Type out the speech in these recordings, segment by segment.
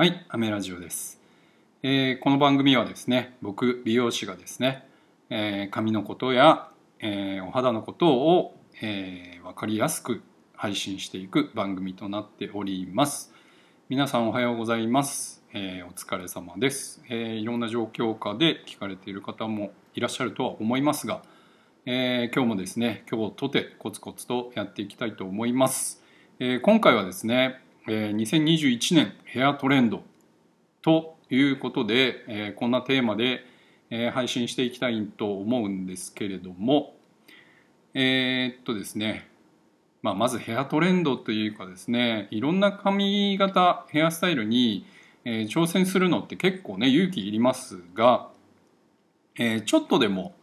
はい、アメラジオです、えーこの番組はですね、僕美容師がですね、えー髪のことや、えーお肌のことを、えーわかりやすく配信していく番組となっております。皆さんおはようございます。えお疲れ様です、えいろんな状況下で聞かれている方もいらっしゃるとは思いますが、え今日もですね、今日とてコツコツとやっていきたいと思います。え今回はですね、え2021年ヘアトレンドということで、えこんなテーマで、え配信していきたいと思うんですけれどもえーっとですね、まあ、まずヘアトレンドというかですねいろんな髪型ヘアスタイルに、え挑戦するのって結構ね勇気いりますが、えちょっとでも、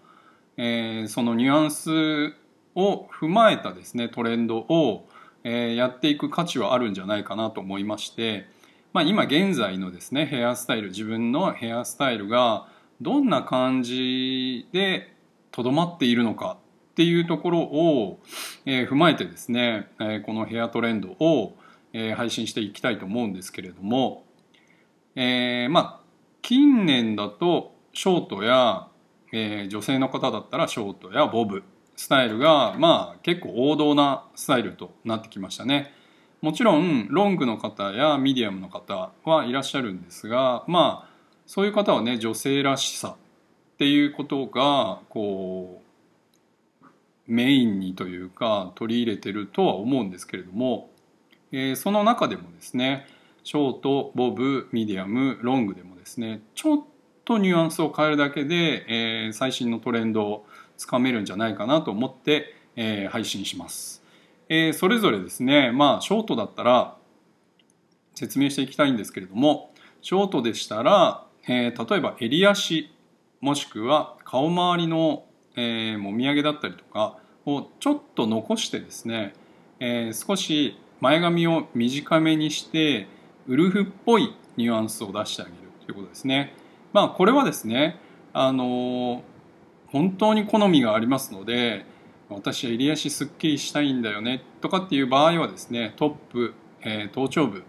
えそのニュアンスを踏まえたですねトレンドを、えーやっていく価値はあるんじゃないかなと思いまして、まあ、今現在のですねヘアスタイル自分のヘアスタイルがどんな感じでとどまっているのかっていうところを、えー踏まえてですね、えーこのヘアトレンドを、えー配信していきたいと思うんですけれども、えーまあ近年だとショートや、えー女性の方だったらショートやボブスタイルがまあ結構王道なスタイルとなってきましたね。もちろんロングの方やミディアムの方はいらっしゃるんですがまあそういう方はね女性らしさっていうことがこうメインにというか取り入れてるとは思うんですけれども、えーその中でもですねショートボブミディアムロングでもですねちょっとニュアンスを変えるだけで、えー最新のトレンドをつかめるんじゃないかなと思って、えー配信します。えーそれぞれですねまあショートだったら説明していきたいんですけれどもショートでしたら、えー例えば襟足もしくは顔周りの、えーもみあげだったりとかをちょっと残してですね、えー少し前髪を短めにしてウルフっぽいニュアンスを出してあげるということですね。まあこれはですねあのー本当に好みがありますので私は襟足すっきりしたいんだよねとかっていう場合はですねトップ、えー頭頂部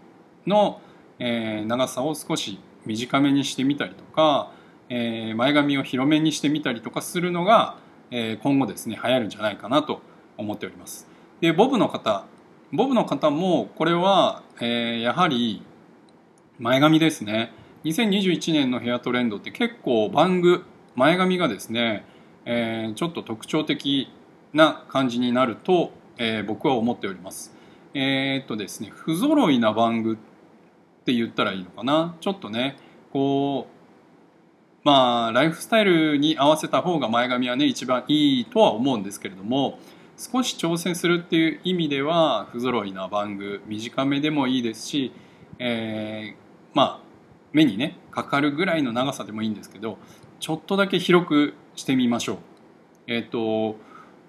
の、えー長さを少し短めにしてみたりとか、えー前髪を広めにしてみたりとかするのが、え今後ですね流行るんじゃないかなと思っております。でボブの方ボブの方もこれは、えやはり前髪ですね2021年のヘアトレンドって結構バング前髪がですね、えーちょっと特徴的な感じになると、えー僕は思っております。えーっとですね不揃いなバングって言ったらいいのかな？ちょっとねこうまあライフスタイルに合わせた方が前髪はね一番いいとは思うんですけれども少し挑戦するっていう意味では不揃いなバング短めでもいいですし、えーまあ目にねかかるぐらいの長さでもいいんですけどちょっとだけ広くしてみましょう。えっ、と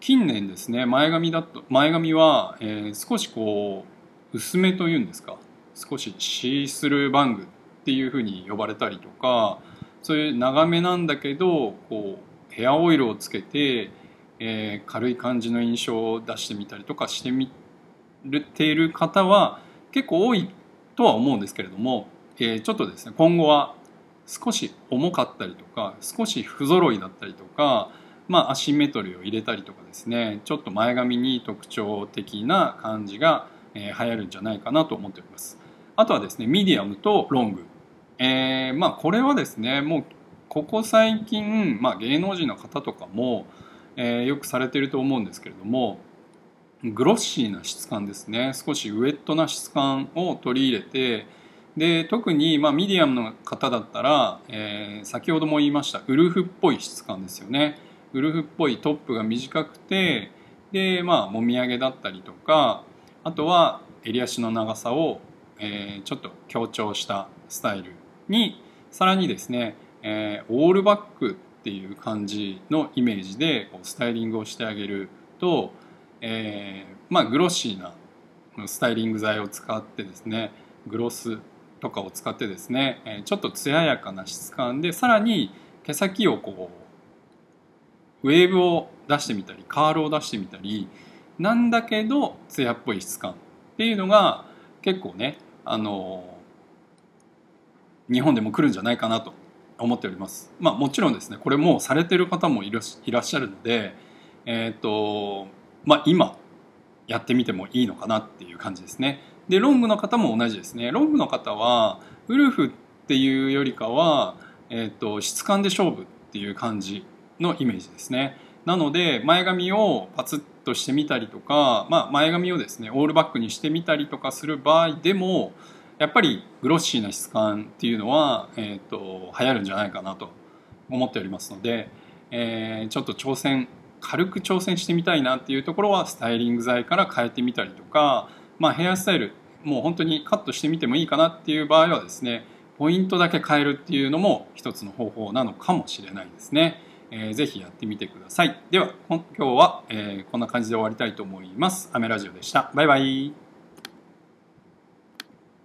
近年ですね前髪だと前髪は、えー少しこう薄めというんですか少しシースルーバングっていうふうに呼ばれたりとかそういう長めなんだけどこうヘアオイルをつけて、えー軽い感じの印象を出してみたりとかしてみている方は結構多いとは思うんですけれども、えーちょっとですね今後は少し重かったりとか少し不揃いだったりとか、まあ、アシンメトリーを入れたりとかですねちょっと前髪に特徴的な感じが、えー流行るんじゃないかなと思っております。あとはですねミディアムとロング、えーまあこれはですねもうここ最近、まあ、芸能人の方とかも、えーよくされてると思うんですけれどもグロッシーな質感ですね。少しウエットな質感を取り入れてで特に、まあ、ミディアムの方だったら、えー先ほども言いましたウルフっぽい質感ですよね。ウルフっぽいトップが短くてでまあもみあげだったりとかあとは襟足の長さを、えーちょっと強調したスタイルにさらにですね、えーオールバックっていう感じのイメージでこうスタイリングをしてあげると、えーまあグロッシーなスタイリング剤を使ってですねグロスとかを使ってですね、えちょっと艶やかな質感でさらに毛先をこうウェーブを出してみたりカールを出してみたりなんだけど艶っぽい質感っていうのが結構ねあの日本でも来るんじゃないかなと思っております。まあもちろんですねこれもうされてる方もいらっしゃるのでえっ、とまあ今やってみてもいいのかなっていう感じですね。でロングの方も同じですね。ロングの方はウルフっていうよりかは、えーと、質感で勝負っていう感じのイメージですね。なので前髪をパツッとしてみたりとか、まあ、前髪をですねオールバックにしてみたりとかする場合でもやっぱりグロッシーな質感っていうのは、えーと、流行るんじゃないかなと思っておりますので、えー、ちょっと挑戦軽く挑戦してみたいなっていうところはスタイリング剤から変えてみたりとか、まあ、ヘアスタイルもう本当にカットしてみてもいいかなっていう場合はですねポイントだけ変えるっていうのも一つの方法なのかもしれないですね。えー、ぜひやってみてください。では今日は、えー、こんな感じで終わりたいと思います。アメラジオでした。バイバイ。